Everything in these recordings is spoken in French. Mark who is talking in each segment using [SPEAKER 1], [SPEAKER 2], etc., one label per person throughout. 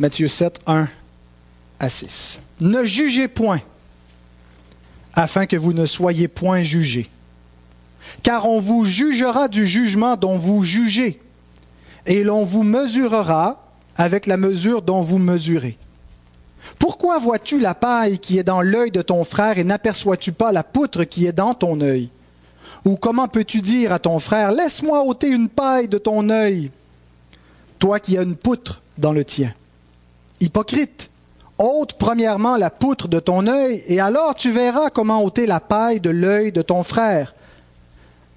[SPEAKER 1] Matthieu 7, 1 à 6. Ne jugez point, afin que vous ne soyez point jugés. Car on vous jugera du jugement dont vous jugez, et l'on vous mesurera avec la mesure dont vous mesurez. Pourquoi vois-tu la paille qui est dans l'œil de ton frère et n'aperçois-tu pas la poutre qui est dans ton œil? Ou comment peux-tu dire à ton frère, laisse-moi ôter une paille de ton œil, toi qui as une poutre dans le tien Hypocrite, ôte premièrement la poutre de ton œil, et alors tu verras comment ôter la paille de l'œil de ton frère.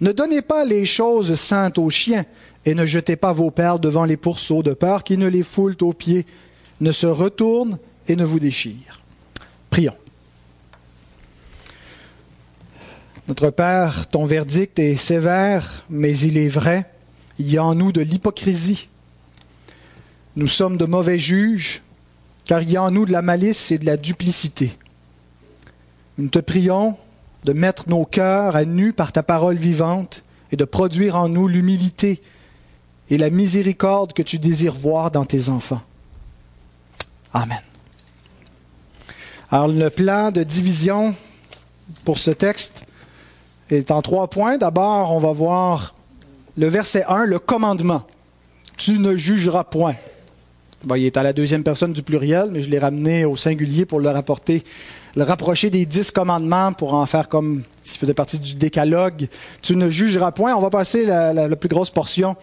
[SPEAKER 1] Ne donnez pas les choses saintes aux chiens, et ne jetez pas vos perles devant les pourceaux, de peur qu'ils ne les foulent aux pieds, ne se retournent et ne vous déchirent. Prions. Notre Père, ton verdict est sévère, mais il est vrai. Il y a en nous de l'hypocrisie. Nous sommes de mauvais juges, car il y a en nous de la malice et de la duplicité. Nous te prions de mettre nos cœurs à nu par ta parole vivante et de produire en nous l'humilité et la miséricorde que tu désires voir dans tes enfants. Amen. Alors le plan de division pour ce texte est en trois points. D'abord, on va voir le verset 1, le commandement. Tu ne jugeras point. Il est à la deuxième personne du pluriel, mais je l'ai ramené au singulier pour le rapporter, le rapprocher des dix commandements pour en faire comme s'il faisait partie du décalogue. Tu ne jugeras point. On va passer la, plus grosse portion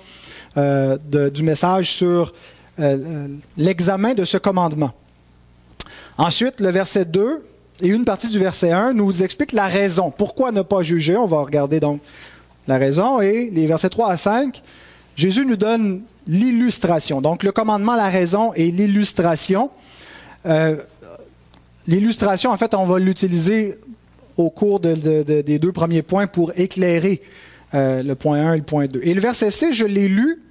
[SPEAKER 1] euh, du message sur euh, l'examen de ce commandement. Ensuite, le verset 2 et une partie du verset 1 nous explique la raison. Pourquoi ne pas juger? On va regarder donc la raison. Et les versets 3 à 5, Jésus nous donne l'illustration. Donc le commandement, la raison et l'illustration. Euh, l'illustration, en fait, on va l'utiliser au cours des deux premiers points pour éclairer euh, le point 1 et le point 2. Et le verset 6, je l'ai lu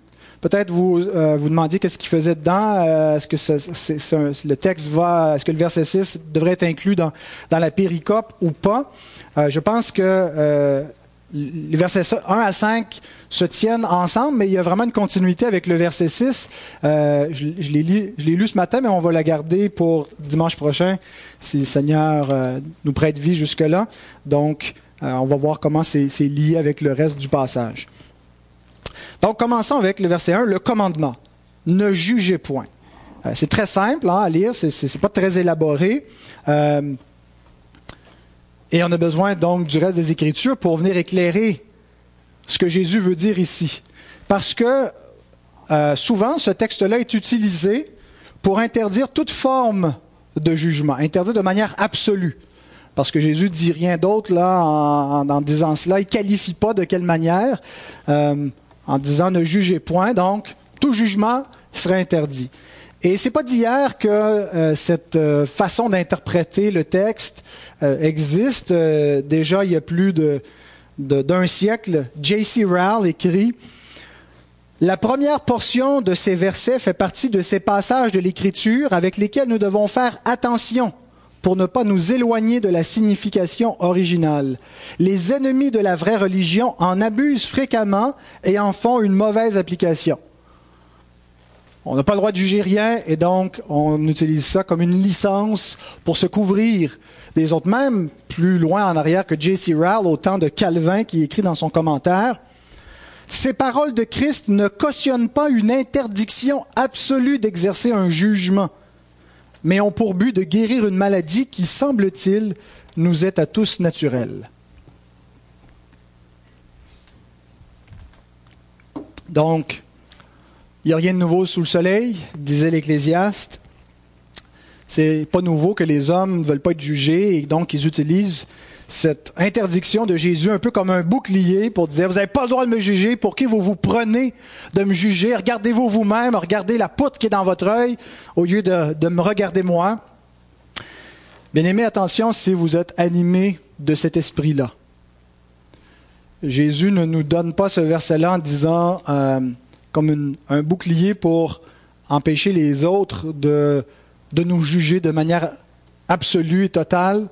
[SPEAKER 1] Peut-être vous euh, vous demandiez qu'est-ce qu'il faisait dedans. Euh, est-ce que le texte va, est-ce que le verset 6 devrait être inclus dans, dans la péricope ou pas? Je pense que les versets 1 à 5 se tiennent ensemble, mais il y a vraiment une continuité avec le verset 6. je, je l'ai lu ce matin, mais on va la garder pour dimanche prochain, si le Seigneur nous prête vie jusque-là. Donc, on va voir comment c'est lié avec le reste du passage. Donc, commençons avec le verset 1, le commandement. Ne jugez point. Euh, c'est très simple hein, à lire, c'est pas très élaboré. Euh, et on a besoin donc du reste des Écritures pour venir éclairer ce que Jésus veut dire ici. Parce que euh, souvent, ce texte-là est utilisé pour interdire toute forme de jugement, interdire de manière absolue. Parce que Jésus dit rien d'autre là en, disant cela. Il qualifie pas de quelle manière en disant ne jugez point, donc tout jugement serait interdit. Et c'est pas d'hier que euh, cette euh, façon d'interpréter le texte euh, existe. déjà, il y a plus d'un siècle, J.C. Rowell écrit La première portion de ces versets fait partie de ces passages de l'Écriture avec lesquels nous devons faire attention pour ne pas nous éloigner de la signification originale. Les ennemis de la vraie religion en abusent fréquemment et en font une mauvaise application. On n'a pas le droit de juger rien et donc on utilise ça comme une licence pour se couvrir des autres. Même plus loin en arrière que J.C. Rowell au temps de Calvin qui écrit dans son commentaire, ces paroles de Christ ne cautionnent pas une interdiction absolue d'exercer un jugement mais ont pour but de guérir une maladie qui, semble-t-il, nous est à tous naturelle. Donc, il n'y a rien de nouveau sous le soleil, disait l'Ecclésiaste. C'est pas nouveau que les hommes ne veulent pas être jugés et donc ils utilisent cette interdiction de Jésus un peu comme un bouclier pour dire, vous n'avez pas le droit de me juger, pour qui vous vous prenez de me juger? Regardez-vous vous-même, regardez la poutre qui est dans votre œil au lieu de, me regarder moi. Bien aimé, attention si vous êtes animé de cet esprit-là. Jésus ne nous donne pas ce verset-là en disant euh, comme un bouclier pour empêcher les autres de, de nous juger de manière absolue et totale.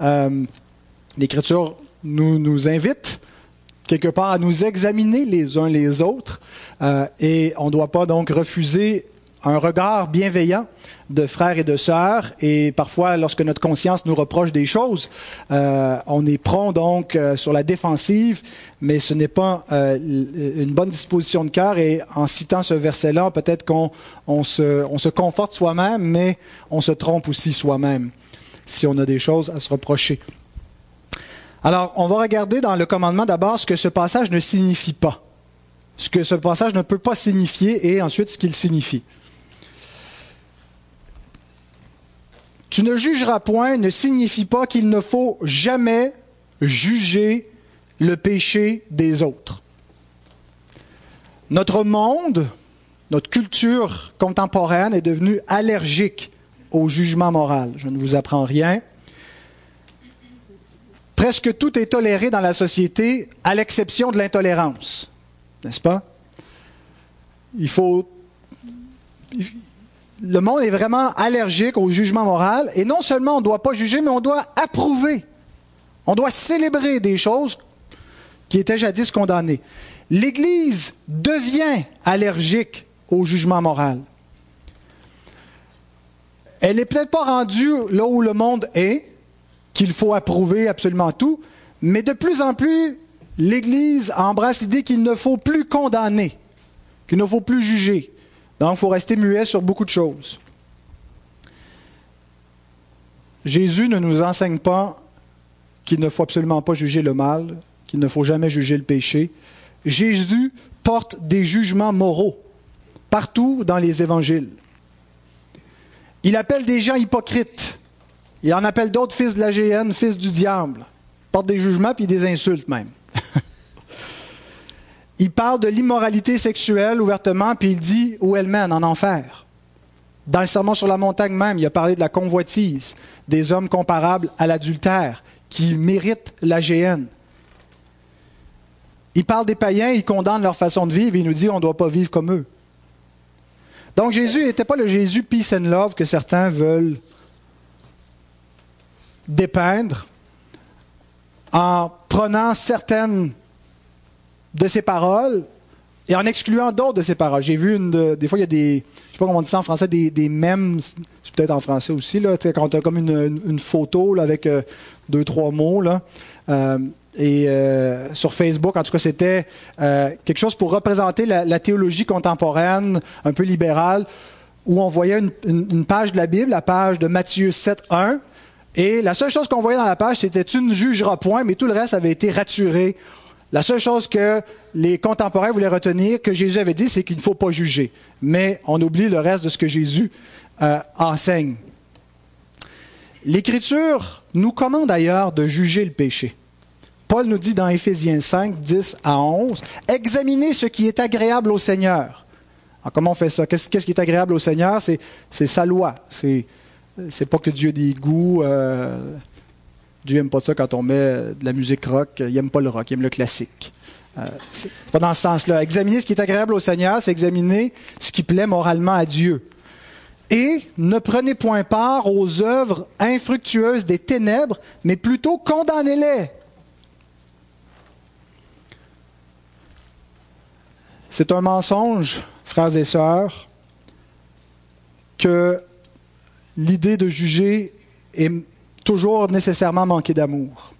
[SPEAKER 1] Euh, L'Écriture nous, nous invite quelque part à nous examiner les uns les autres euh, et on ne doit pas donc refuser un regard bienveillant de frères et de sœurs. Et parfois, lorsque notre conscience nous reproche des choses, euh, on est prompt donc euh, sur la défensive, mais ce n'est pas euh, une bonne disposition de cœur. Et en citant ce verset-là, peut-être qu'on on se, on se conforte soi-même, mais on se trompe aussi soi-même si on a des choses à se reprocher. Alors, on va regarder dans le commandement d'abord ce que ce passage ne signifie pas. Ce que ce passage ne peut pas signifier et ensuite ce qu'il signifie. Tu ne jugeras point ne signifie pas qu'il ne faut jamais juger le péché des autres. Notre monde, notre culture contemporaine est devenue allergique au jugement moral. Je ne vous apprends rien. Presque tout est toléré dans la société, à l'exception de l'intolérance. N'est-ce pas? Il faut. Le monde est vraiment allergique au jugement moral, et non seulement on ne doit pas juger, mais on doit approuver. On doit célébrer des choses qui étaient jadis condamnées. L'Église devient allergique au jugement moral. Elle n'est peut-être pas rendue là où le monde est, qu'il faut approuver absolument tout, mais de plus en plus, l'Église embrasse l'idée qu'il ne faut plus condamner, qu'il ne faut plus juger. Donc, il faut rester muet sur beaucoup de choses. Jésus ne nous enseigne pas qu'il ne faut absolument pas juger le mal, qu'il ne faut jamais juger le péché. Jésus porte des jugements moraux partout dans les évangiles. Il appelle des gens hypocrites. Il en appelle d'autres fils de la GN, fils du diable. Porte des jugements puis des insultes même. il parle de l'immoralité sexuelle ouvertement, puis il dit où elle mène, en enfer. Dans le sermon sur la montagne même, il a parlé de la convoitise, des hommes comparables à l'adultère, qui méritent la GN. Il parle des païens, il condamne leur façon de vivre, et il nous dit on ne doit pas vivre comme eux. Donc Jésus n'était pas le Jésus peace and love que certains veulent dépeindre en prenant certaines de ses paroles et en excluant d'autres de ses paroles. J'ai vu une des fois il y a des je sais pas comment on dit ça en français des, des mèmes c'est peut-être en français aussi là quand tu as comme une, photo avec euh, deux trois mots là euh, et euh, sur Facebook, en tout cas, c'était quelque chose pour représenter la, théologie contemporaine, un peu libérale, où on voyait une, une, page de la Bible, la page de Matthieu 7, 1, et la seule chose qu'on voyait dans la page, c'était tu ne jugeras point, mais tout le reste avait été raturé. La seule chose que les contemporains voulaient retenir, que Jésus avait dit, c'est qu'il ne faut pas juger. Mais on oublie le reste de ce que Jésus euh, enseigne. L'Écriture nous commande d'ailleurs de juger le péché. Paul nous dit dans Éphésiens 5, 10 à 11, examinez ce qui est agréable au Seigneur. Alors, comment on fait ça? Qu'est-ce qui est agréable au Seigneur? C'est sa loi. C'est c'est pas que Dieu a des goûts. Euh, Dieu aime pas ça quand on met de la musique rock. Il aime pas le rock, il aime le classique. Euh, c'est pas dans ce sens-là. Examiner ce qui est agréable au Seigneur, c'est examiner ce qui plaît moralement à Dieu. Et ne prenez point part aux œuvres infructueuses des ténèbres, mais plutôt condamnez-les. C'est un mensonge, frères et sœurs, que l'idée de juger est toujours nécessairement manquer d'amour.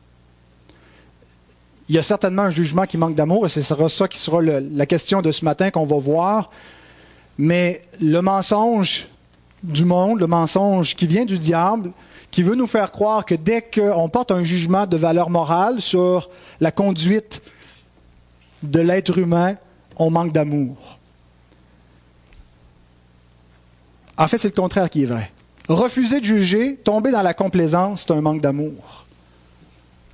[SPEAKER 1] Il y a certainement un jugement qui manque d'amour, et ce sera ça qui sera la question de ce matin qu'on va voir. Mais le mensonge du monde, le mensonge qui vient du diable, qui veut nous faire croire que dès qu'on porte un jugement de valeur morale sur la conduite de l'être humain, on manque d'amour. En fait, c'est le contraire qui est vrai. Refuser de juger, tomber dans la complaisance, c'est un manque d'amour.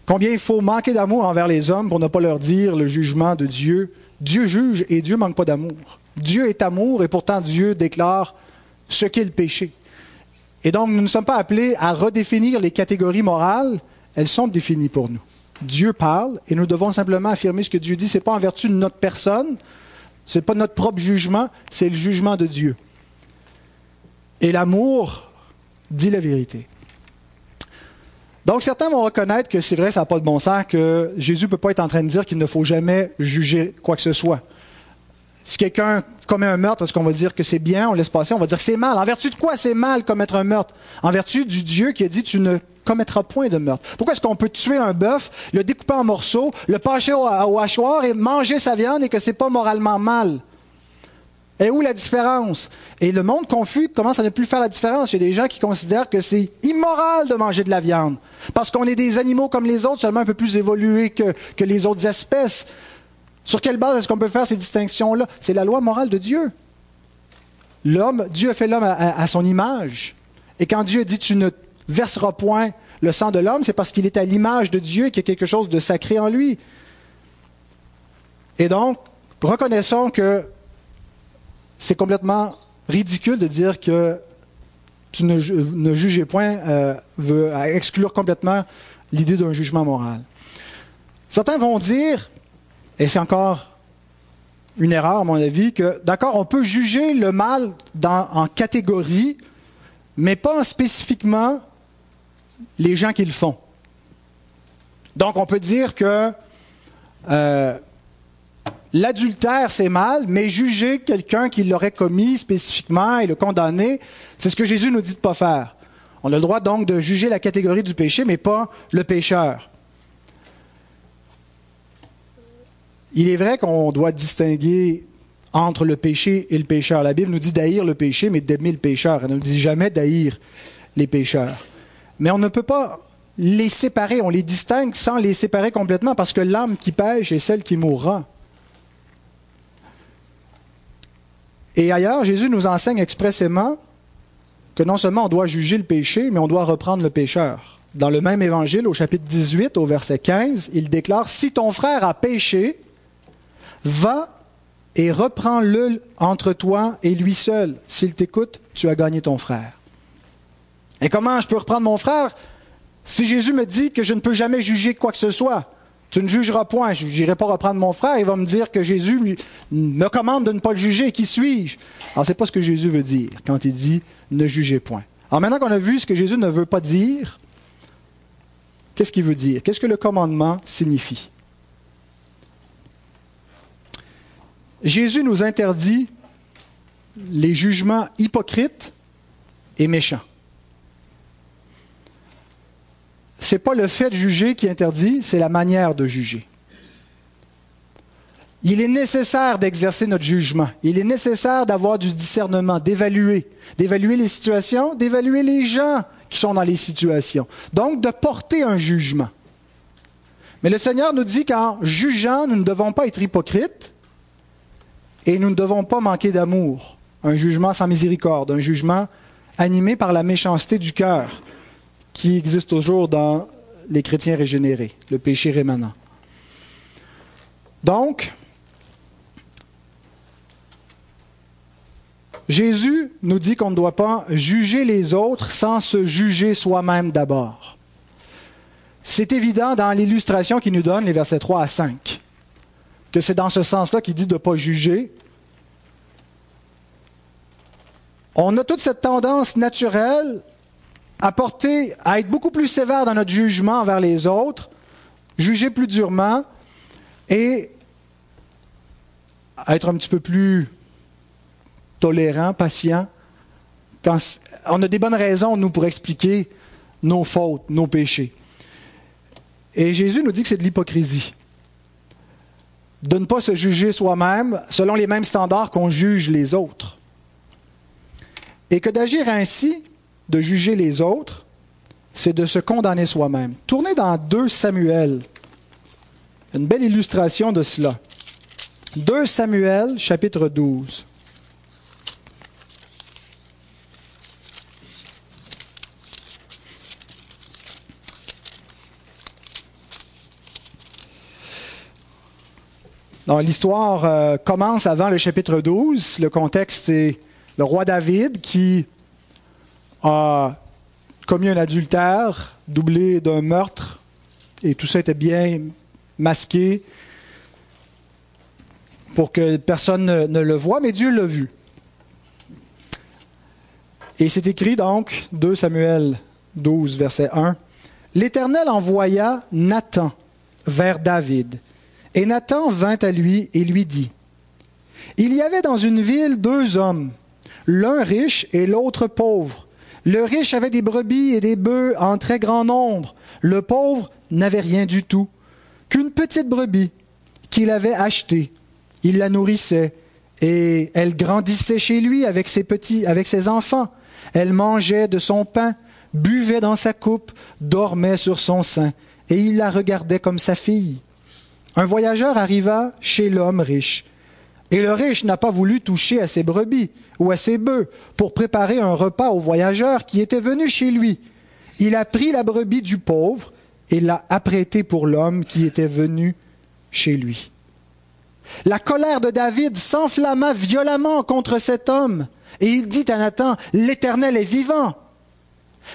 [SPEAKER 1] Combien il faut manquer d'amour envers les hommes pour ne pas leur dire le jugement de Dieu? Dieu juge et Dieu manque pas d'amour. Dieu est amour et pourtant Dieu déclare ce qu'est le péché. Et donc nous ne sommes pas appelés à redéfinir les catégories morales, elles sont définies pour nous. Dieu parle et nous devons simplement affirmer ce que Dieu dit. Ce n'est pas en vertu de notre personne, ce n'est pas notre propre jugement, c'est le jugement de Dieu. Et l'amour dit la vérité. Donc certains vont reconnaître que c'est vrai, ça n'a pas de bon sens, que Jésus ne peut pas être en train de dire qu'il ne faut jamais juger quoi que ce soit. Si quelqu'un commet un meurtre, est-ce qu'on va dire que c'est bien, on laisse passer, on va dire que c'est mal. En vertu de quoi c'est mal commettre un meurtre? En vertu du Dieu qui a dit tu ne commettra point de meurtre. Pourquoi est-ce qu'on peut tuer un bœuf, le découper en morceaux, le pencher au, hachoir et manger sa viande et que c'est pas moralement mal? Et où la différence? Et le monde confus commence à ne plus faire la différence. Il y a des gens qui considèrent que c'est immoral de manger de la viande. Parce qu'on est des animaux comme les autres, seulement un peu plus évolués que, les autres espèces. Sur quelle base est-ce qu'on peut faire ces distinctions-là? C'est la loi morale de Dieu. L'homme, Dieu a fait l'homme à son image. Et quand Dieu dit tu ne versera point le sang de l'homme, c'est parce qu'il est à l'image de Dieu et qu'il y a quelque chose de sacré en lui. Et donc, reconnaissons que c'est complètement ridicule de dire que tu ne, ne jugez point euh, veut exclure complètement l'idée d'un jugement moral. Certains vont dire, et c'est encore une erreur à mon avis, que d'accord, on peut juger le mal en catégorie, mais pas spécifiquement les gens qui le font. Donc, on peut dire que euh, l'adultère, c'est mal, mais juger quelqu'un qui l'aurait commis spécifiquement et le condamner, c'est ce que Jésus nous dit de ne pas faire. On a le droit donc de juger la catégorie du péché, mais pas le pécheur. Il est vrai qu'on doit distinguer entre le péché et le pécheur. La Bible nous dit d'haïr le péché, mais d'aimer le pécheur. Elle ne nous dit jamais d'haïr les pécheurs. Mais on ne peut pas les séparer, on les distingue sans les séparer complètement, parce que l'âme qui pêche est celle qui mourra. Et ailleurs, Jésus nous enseigne expressément que non seulement on doit juger le péché, mais on doit reprendre le pécheur. Dans le même évangile, au chapitre 18, au verset 15, il déclare, Si ton frère a péché, va et reprends-le entre toi et lui seul. S'il t'écoute, tu as gagné ton frère. Et comment je peux reprendre mon frère si Jésus me dit que je ne peux jamais juger quoi que ce soit? Tu ne jugeras point. Je n'irai pas reprendre mon frère. Il va me dire que Jésus me commande de ne pas le juger. Qui suis-je? Alors, ce n'est pas ce que Jésus veut dire quand il dit ne jugez point. Alors, maintenant qu'on a vu ce que Jésus ne veut pas dire, qu'est-ce qu'il veut dire? Qu'est-ce que le commandement signifie? Jésus nous interdit les jugements hypocrites et méchants. Ce n'est pas le fait de juger qui interdit, c'est la manière de juger. Il est nécessaire d'exercer notre jugement. Il est nécessaire d'avoir du discernement, d'évaluer, d'évaluer les situations, d'évaluer les gens qui sont dans les situations. Donc, de porter un jugement. Mais le Seigneur nous dit qu'en jugeant, nous ne devons pas être hypocrites et nous ne devons pas manquer d'amour. Un jugement sans miséricorde, un jugement animé par la méchanceté du cœur, qui existe toujours dans les chrétiens régénérés, le péché rémanent. Donc, Jésus nous dit qu'on ne doit pas juger les autres sans se juger soi-même d'abord. C'est évident dans l'illustration qu'il nous donne, les versets 3 à 5, que c'est dans ce sens-là qu'il dit de ne pas juger. On a toute cette tendance naturelle à être beaucoup plus sévère dans notre jugement envers les autres, juger plus durement et être un petit peu plus tolérant, patient. Quand on a des bonnes raisons, nous, pour expliquer nos fautes, nos péchés. Et Jésus nous dit que c'est de l'hypocrisie. De ne pas se juger soi-même selon les mêmes standards qu'on juge les autres. Et que d'agir ainsi, de juger les autres, c'est de se condamner soi-même. Tournez dans 2 Samuel. Une belle illustration de cela. 2 Samuel, chapitre 12. L'histoire euh, commence avant le chapitre 12. Le contexte, c'est le roi David qui a commis un adultère doublé d'un meurtre, et tout ça était bien masqué pour que personne ne, le voie, mais Dieu l'a vu. Et c'est écrit donc, 2 Samuel 12, verset 1, L'Éternel envoya Nathan vers David, et Nathan vint à lui et lui dit, Il y avait dans une ville deux hommes, l'un riche et l'autre pauvre. Le riche avait des brebis et des bœufs en très grand nombre. Le pauvre n'avait rien du tout, qu'une petite brebis qu'il avait achetée. Il la nourrissait et elle grandissait chez lui avec ses petits, avec ses enfants. Elle mangeait de son pain, buvait dans sa coupe, dormait sur son sein, et il la regardait comme sa fille. Un voyageur arriva chez l'homme riche, et le riche n'a pas voulu toucher à ses brebis ou à ses bœufs pour préparer un repas au voyageur qui était venu chez lui. Il a pris la brebis du pauvre et l'a apprêtée pour l'homme qui était venu chez lui. La colère de David s'enflamma violemment contre cet homme, et il dit à Nathan, L'Éternel est vivant.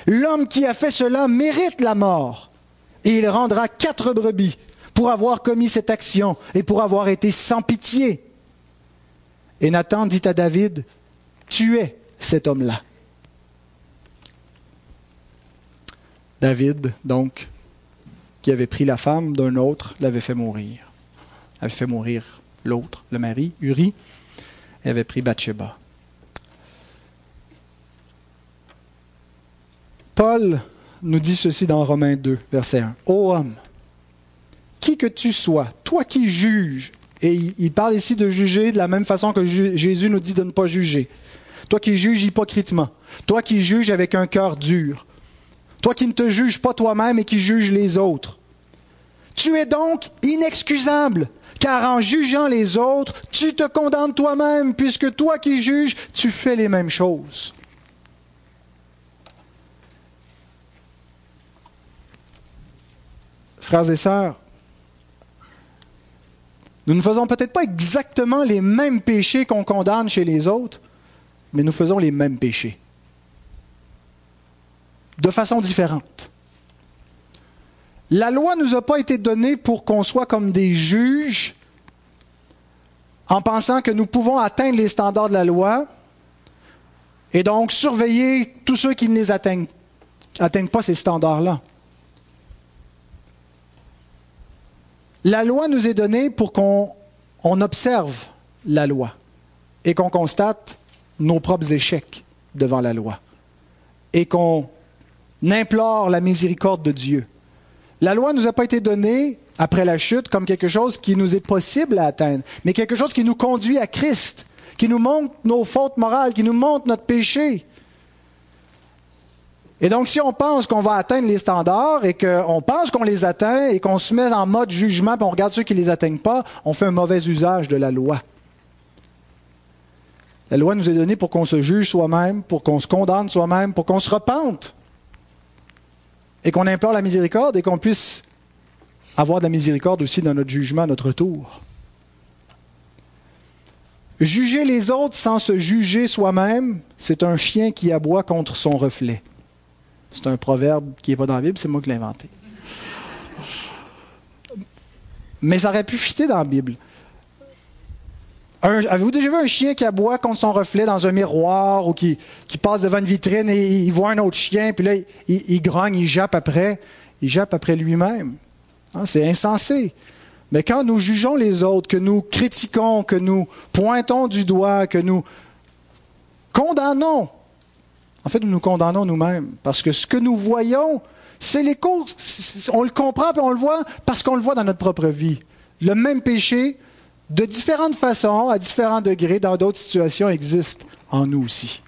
[SPEAKER 1] L'homme qui a fait cela mérite la mort, et il rendra quatre brebis pour avoir commis cette action et pour avoir été sans pitié. Et Nathan dit à David, Tuez cet homme-là. David, donc, qui avait pris la femme d'un autre, l'avait fait mourir. Avait fait mourir l'autre, le mari, Uri, et avait pris Bathsheba. Paul nous dit ceci dans Romains 2, verset 1. Ô homme, qui que tu sois, toi qui juges, et il parle ici de juger de la même façon que Jésus nous dit de ne pas juger. Toi qui juges hypocritement, toi qui juges avec un cœur dur, toi qui ne te juges pas toi-même et qui juges les autres. Tu es donc inexcusable, car en jugeant les autres, tu te condamnes toi-même, puisque toi qui juges, tu fais les mêmes choses. Frères et sœurs, nous ne faisons peut-être pas exactement les mêmes péchés qu'on condamne chez les autres, mais nous faisons les mêmes péchés. De façon différente. La loi ne nous a pas été donnée pour qu'on soit comme des juges en pensant que nous pouvons atteindre les standards de la loi et donc surveiller tous ceux qui ne les atteignent, atteignent pas ces standards-là. La loi nous est donnée pour qu'on observe la loi et qu'on constate nos propres échecs devant la loi et qu'on implore la miséricorde de Dieu. La loi nous a pas été donnée après la chute comme quelque chose qui nous est possible à atteindre, mais quelque chose qui nous conduit à Christ, qui nous montre nos fautes morales, qui nous montre notre péché. Et donc, si on pense qu'on va atteindre les standards et qu'on pense qu'on les atteint et qu'on se met en mode jugement et on regarde ceux qui ne les atteignent pas, on fait un mauvais usage de la loi. La loi nous est donnée pour qu'on se juge soi-même, pour qu'on se condamne soi-même, pour qu'on se repente et qu'on implore la miséricorde et qu'on puisse avoir de la miséricorde aussi dans notre jugement à notre tour. Juger les autres sans se juger soi-même, c'est un chien qui aboie contre son reflet. C'est un proverbe qui n'est pas dans la Bible, c'est moi qui l'ai inventé. Mais ça aurait pu fitter dans la Bible. Avez-vous déjà vu un chien qui aboie contre son reflet dans un miroir ou qui, passe devant une vitrine et il voit un autre chien, puis là, il, grogne, il jappe après. Il jappe après lui-même? Hein, c'est insensé. Mais quand nous jugeons les autres, que nous critiquons, que nous pointons du doigt, que nous condamnons, en fait, nous nous condamnons nous-mêmes. Parce que ce que nous voyons, c'est l'écho. On le comprend et on le voit parce qu'on le voit dans notre propre vie. Le même péché, de différentes façons, à différents degrés, dans d'autres situations, existe en nous aussi.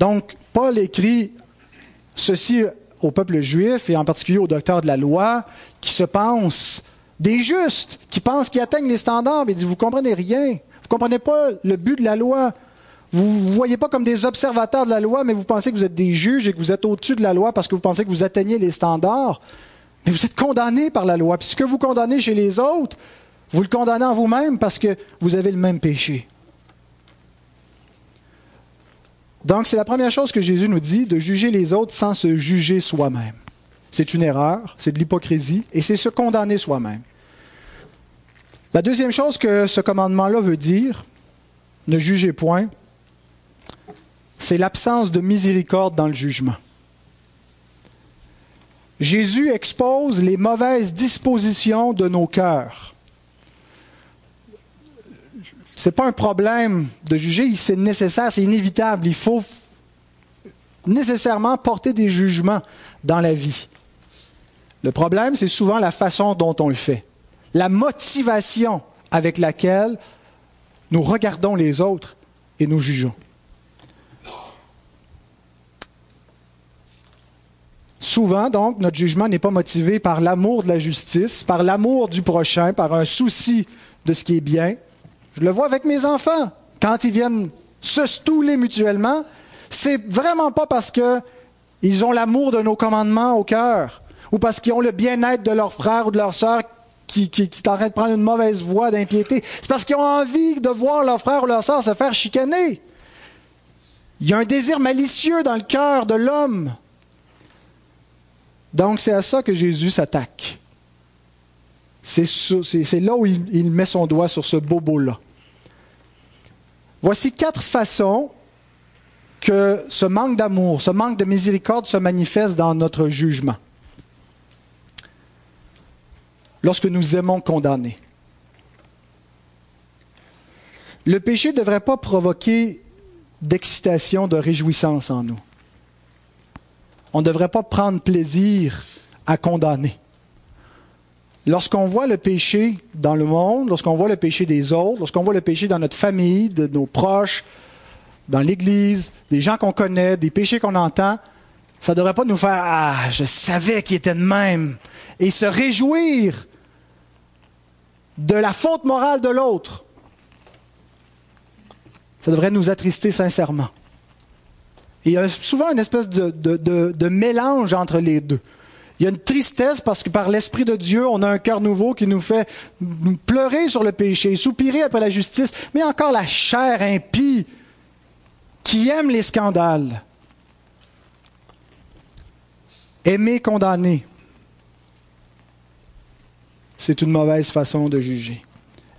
[SPEAKER 1] Donc, Paul écrit ceci au peuple juif et en particulier aux docteurs de la loi qui se pensent des justes, qui pensent qu'ils atteignent les standards, mais ils disent, vous comprenez rien. Vous ne comprenez pas le but de la loi. Vous ne voyez pas comme des observateurs de la loi, mais vous pensez que vous êtes des juges et que vous êtes au-dessus de la loi parce que vous pensez que vous atteignez les standards. Mais vous êtes condamnés par la loi. Puis ce que vous condamnez chez les autres, vous le condamnez en vous-même parce que vous avez le même péché. Donc c'est la première chose que Jésus nous dit, de juger les autres sans se juger soi-même. C'est une erreur, c'est de l'hypocrisie et c'est se condamner soi-même. La deuxième chose que ce commandement-là veut dire, ne jugez point, c'est l'absence de miséricorde dans le jugement. Jésus expose les mauvaises dispositions de nos cœurs. Ce n'est pas un problème de juger, c'est nécessaire, c'est inévitable. Il faut nécessairement porter des jugements dans la vie. Le problème, c'est souvent la façon dont on le fait, la motivation avec laquelle nous regardons les autres et nous jugeons. Souvent, donc, notre jugement n'est pas motivé par l'amour de la justice, par l'amour du prochain, par un souci de ce qui est bien. Je le vois avec mes enfants. Quand ils viennent se stouler mutuellement, c'est vraiment pas parce qu'ils ont l'amour de nos commandements au cœur, ou parce qu'ils ont le bien-être de leur frère ou de leur sœur qui, qui, est en train de prendre une mauvaise voie d'impiété. C'est parce qu'ils ont envie de voir leur frère ou leur sœur se faire chicaner. Il y a un désir malicieux dans le cœur de l'homme. Donc c'est à ça que Jésus s'attaque. C'est là où il, met son doigt sur ce bobo-là. Voici quatre façons que ce manque d'amour, ce manque de miséricorde se manifeste dans notre jugement. Lorsque nous aimons condamner. Le péché ne devrait pas provoquer d'excitation, de réjouissance en nous. On ne devrait pas prendre plaisir à condamner. Lorsqu'on voit le péché dans le monde, lorsqu'on voit le péché des autres, lorsqu'on voit le péché dans notre famille, de nos proches, dans l'Église, des gens qu'on connaît, des péchés qu'on entend, ça ne devrait pas nous faire Ah, je savais qu'il était de même. Et se réjouir de la faute morale de l'autre. Ça devrait nous attrister sincèrement. Il y a souvent une espèce de, de, mélange entre les deux. Il y a une tristesse parce que par l'Esprit de Dieu, on a un cœur nouveau qui nous fait pleurer sur le péché, soupirer après la justice, mais encore la chair impie qui aime les scandales. Aimer condamner, c'est une mauvaise façon de juger.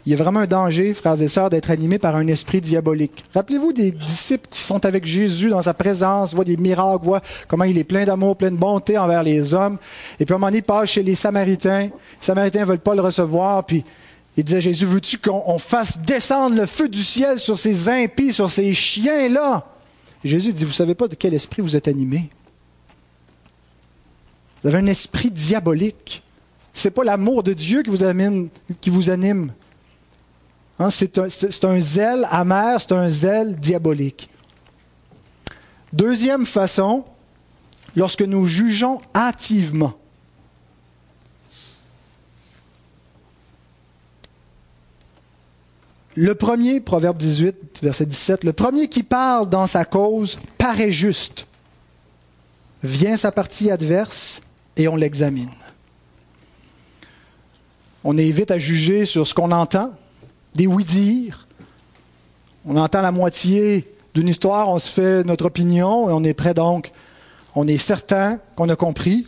[SPEAKER 1] Il y a vraiment un danger, frères et sœurs, d'être animé par un esprit diabolique. Rappelez-vous des disciples qui sont avec Jésus dans sa présence, voient des miracles, voient comment il est plein d'amour, plein de bonté envers les hommes. Et puis à un moment donné, il passe chez les Samaritains. Les Samaritains ne veulent pas le recevoir. Puis il disait, Jésus, veux-tu qu'on fasse descendre le feu du ciel sur ces impies, sur ces chiens-là? Jésus dit, vous ne savez pas de quel esprit vous êtes animé? Vous avez un esprit diabolique. Ce n'est pas l'amour de Dieu qui vous, qui vous anime. Hein, c'est un, zèle amer, c'est un zèle diabolique. Deuxième façon, lorsque nous jugeons hâtivement. Le premier, Proverbe 18, verset 17, le premier qui parle dans sa cause paraît juste. Vient sa partie adverse et on l'examine. On est vite à juger sur ce qu'on entend, des oui-dire. On entend la moitié d'une histoire, on se fait notre opinion et on est prêt donc, on est certain qu'on a compris.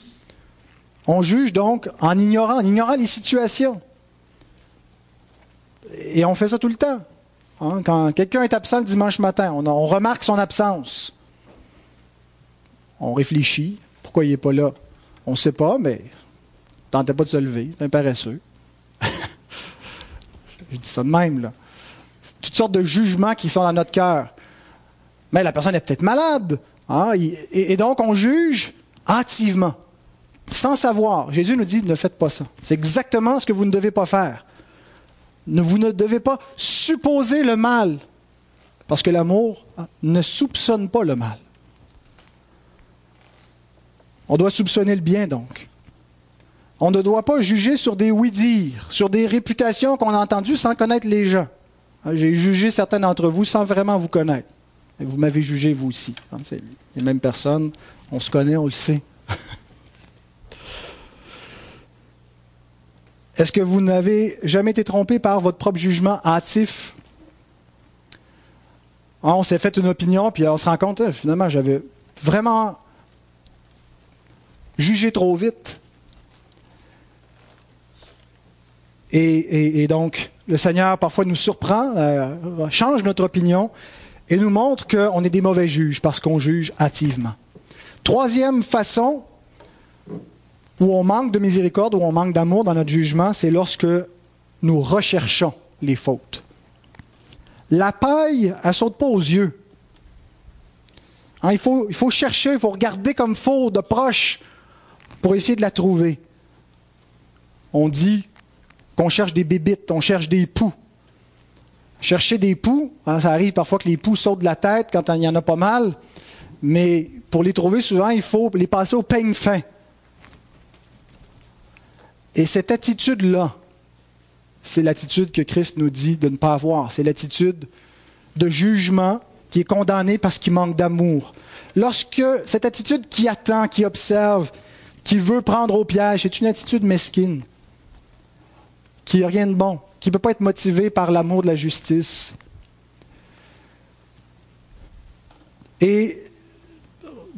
[SPEAKER 1] On juge donc en ignorant, en ignorant les situations. Et on fait ça tout le temps. Hein. Quand quelqu'un est absent le dimanche matin, on, remarque son absence. On réfléchit. Pourquoi il n'est pas là? On ne sait pas, mais tentait pas de se lever. C'est un paresseux. Je dis ça de même. Toutes sortes de jugements qui sont dans notre cœur. Mais la personne est peut-être malade. Hein. Et, et donc, on juge hâtivement, sans savoir. Jésus nous dit ne faites pas ça. C'est exactement ce que vous ne devez pas faire. Vous ne devez pas supposer le mal, parce que l'amour ne soupçonne pas le mal. On doit soupçonner le bien, donc. On ne doit pas juger sur des oui-dire, sur des réputations qu'on a entendues sans connaître les gens. J'ai jugé certains d'entre vous sans vraiment vous connaître. Et vous m'avez jugé, vous aussi. C'est les mêmes personnes. On se connaît, on le sait. Est-ce que vous n'avez jamais été trompé par votre propre jugement hâtif? Ah, on s'est fait une opinion, puis on se rend compte, eh, finalement, j'avais vraiment jugé trop vite. Et, donc, le Seigneur parfois nous surprend, euh, change notre opinion et nous montre qu'on est des mauvais juges parce qu'on juge hâtivement. Troisième façon où on manque de miséricorde, où on manque d'amour dans notre jugement, c'est lorsque nous recherchons les fautes. La paille, elle saute pas aux yeux. Hein, il, faut, il faut chercher, il faut regarder comme faux de proche pour essayer de la trouver. On dit qu'on cherche des bébites, on cherche des poux. Chercher des poux, hein, ça arrive parfois que les poux sautent de la tête quand il y en a pas mal, mais pour les trouver, souvent, il faut les passer au peigne fin. Et cette attitude-là, c'est l'attitude que Christ nous dit de ne pas avoir. C'est l'attitude de jugement qui est condamné parce qu'il manque d'amour. Lorsque cette attitude qui attend, qui observe, qui veut prendre au piège, c'est une attitude mesquine, qui n'a rien de bon, qui ne peut pas être motivée par l'amour de la justice. Et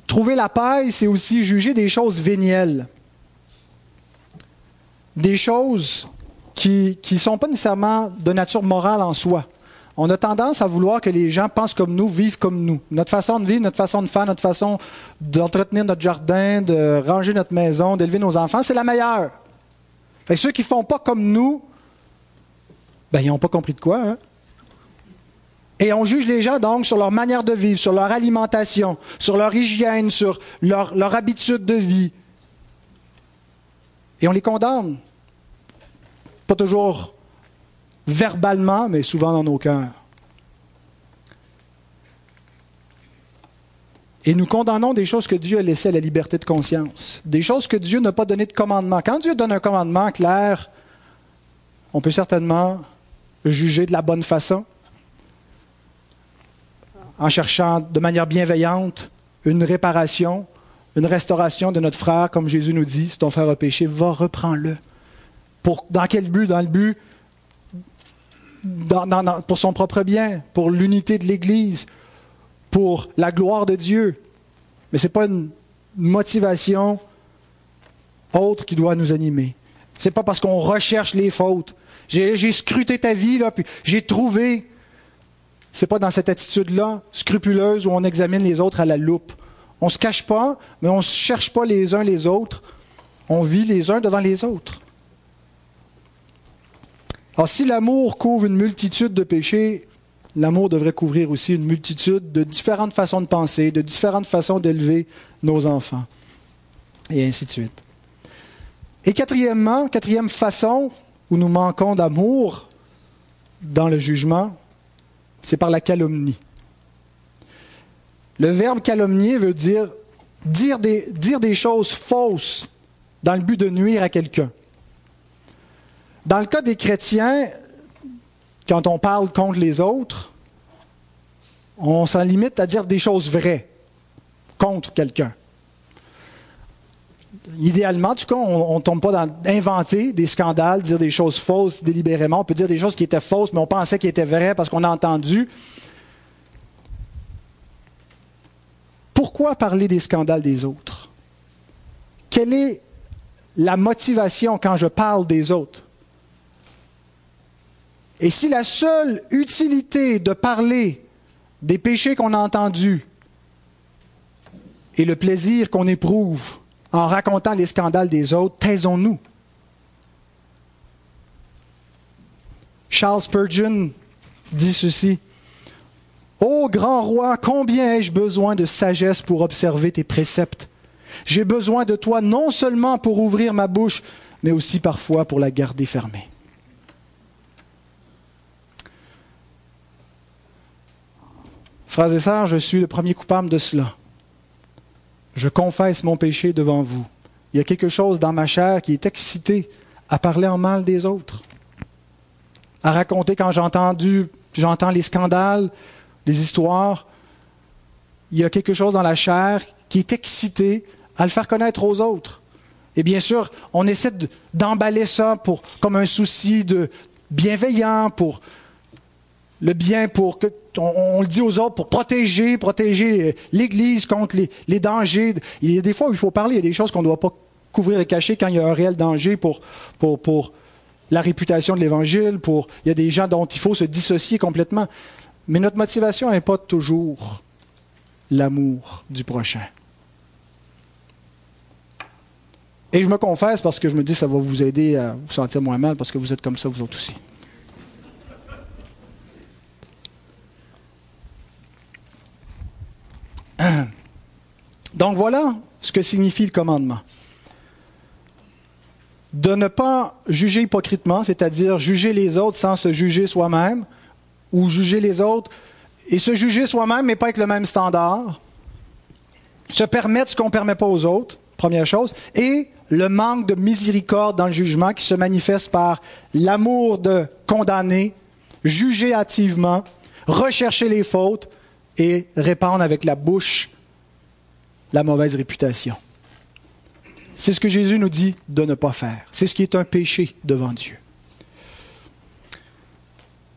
[SPEAKER 1] trouver la paille, c'est aussi juger des choses vénielles des choses qui ne sont pas nécessairement de nature morale en soi. On a tendance à vouloir que les gens pensent comme nous, vivent comme nous. Notre façon de vivre, notre façon de faire, notre façon d'entretenir notre jardin, de ranger notre maison, d'élever nos enfants, c'est la meilleure. Ceux qui ne font pas comme nous, ben, ils n'ont pas compris de quoi. Hein? Et on juge les gens donc sur leur manière de vivre, sur leur alimentation, sur leur hygiène, sur leur, leur habitude de vie. Et on les condamne. Pas toujours verbalement, mais souvent dans nos cœurs. Et nous condamnons des choses que Dieu a laissées à la liberté de conscience, des choses que Dieu n'a pas donné de commandement. Quand Dieu donne un commandement clair, on peut certainement juger de la bonne façon, en cherchant de manière bienveillante une réparation, une restauration de notre frère, comme Jésus nous dit, si ton frère a péché, va, reprends-le. Pour, dans quel but? Dans le but pour son propre bien, pour l'unité de l'Église, pour la gloire de Dieu. Mais ce n'est pas une motivation autre qui doit nous animer. Ce n'est pas parce qu'on recherche les fautes. J'ai scruté ta vie, là, puis j'ai trouvé. Ce n'est pas dans cette attitude-là, scrupuleuse, où on examine les autres à la loupe. On ne se cache pas, mais on ne cherche pas les uns les autres. On vit les uns devant les autres. Alors si l'amour couvre une multitude de péchés, l'amour devrait couvrir aussi une multitude de différentes façons de penser, de différentes façons d'élever nos enfants, et ainsi de suite. Et quatrièmement, quatrième façon où nous manquons d'amour dans le jugement, c'est par la calomnie. Le verbe calomnier veut dire dire des, dire des choses fausses dans le but de nuire à quelqu'un. Dans le cas des chrétiens, quand on parle contre les autres, on s'en limite à dire des choses vraies contre quelqu'un. Idéalement, en tout on ne tombe pas dans inventer des scandales, dire des choses fausses délibérément. On peut dire des choses qui étaient fausses, mais on pensait qu'elles étaient vraies parce qu'on a entendu. Pourquoi parler des scandales des autres? Quelle est la motivation quand je parle des autres? Et si la seule utilité de parler des péchés qu'on a entendus et le plaisir qu'on éprouve en racontant les scandales des autres, taisons-nous. Charles Spurgeon dit ceci. Ô grand roi, combien ai-je besoin de sagesse pour observer tes préceptes? J'ai besoin de toi non seulement pour ouvrir ma bouche, mais aussi parfois pour la garder fermée. Frères et sœurs, je suis le premier coupable de cela. Je confesse mon péché devant vous. Il y a quelque chose dans ma chair qui est excité à parler en mal des autres, à raconter quand j'entends les scandales, les histoires, il y a quelque chose dans la chair qui est excité à le faire connaître aux autres. Et bien sûr, on essaie d'emballer ça comme un souci de bienveillant, pour le bien, pour que, on, le dit aux autres, pour protéger, protéger euh, l'Église contre les, les, dangers. Il y a des fois où il faut parler, il y a des choses qu'on ne doit pas couvrir et cacher quand il y a un réel danger pour, pour, pour la réputation de l'Évangile, pour, il y a des gens dont il faut se dissocier complètement. Mais notre motivation n'est pas toujours l'amour du prochain. Et je me confesse parce que je me dis que ça va vous aider à vous sentir moins mal parce que vous êtes comme ça vous autres aussi. Donc voilà ce que signifie le commandement. De ne pas juger hypocritement, c'est-à-dire juger les autres sans se juger soi-même, ou juger les autres et se juger soi-même, mais pas avec le même standard. Se permettre ce qu'on ne permet pas aux autres, première chose. Et le manque de miséricorde dans le jugement qui se manifeste par l'amour de condamner, juger hâtivement, rechercher les fautes et répandre avec la bouche la mauvaise réputation. C'est ce que Jésus nous dit de ne pas faire. C'est ce qui est un péché devant Dieu.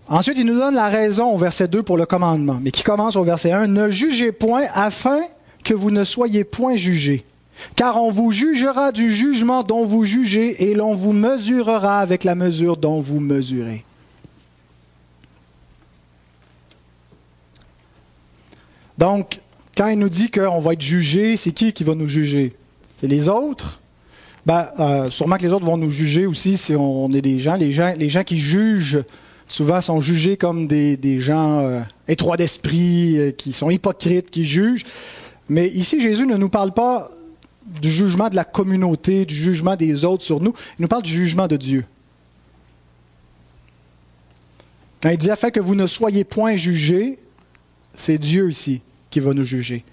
[SPEAKER 1] Ensuite, il nous donne la raison au verset 2 pour le commandement, mais qui commence au verset 1. Ne jugez point afin que vous ne soyez point jugés. Car on vous jugera du jugement dont vous jugez et l'on vous mesurera avec la mesure dont vous mesurez. Donc, quand il nous dit qu'on va être jugé, c'est qui qui va nous juger? C'est les autres? Ben, euh, Sûrement que les autres vont nous juger aussi si on est des gens. Les gens, qui jugent souvent sont jugés comme des, gens euh, étroits d'esprit, euh, qui sont hypocrites, qui jugent. Mais ici, Jésus ne nous parle pas du jugement de la communauté, du jugement des autres sur nous. Il nous parle du jugement de Dieu. Quand il dit afin que vous ne soyez point jugés, c'est Dieu ici qui va nous juger.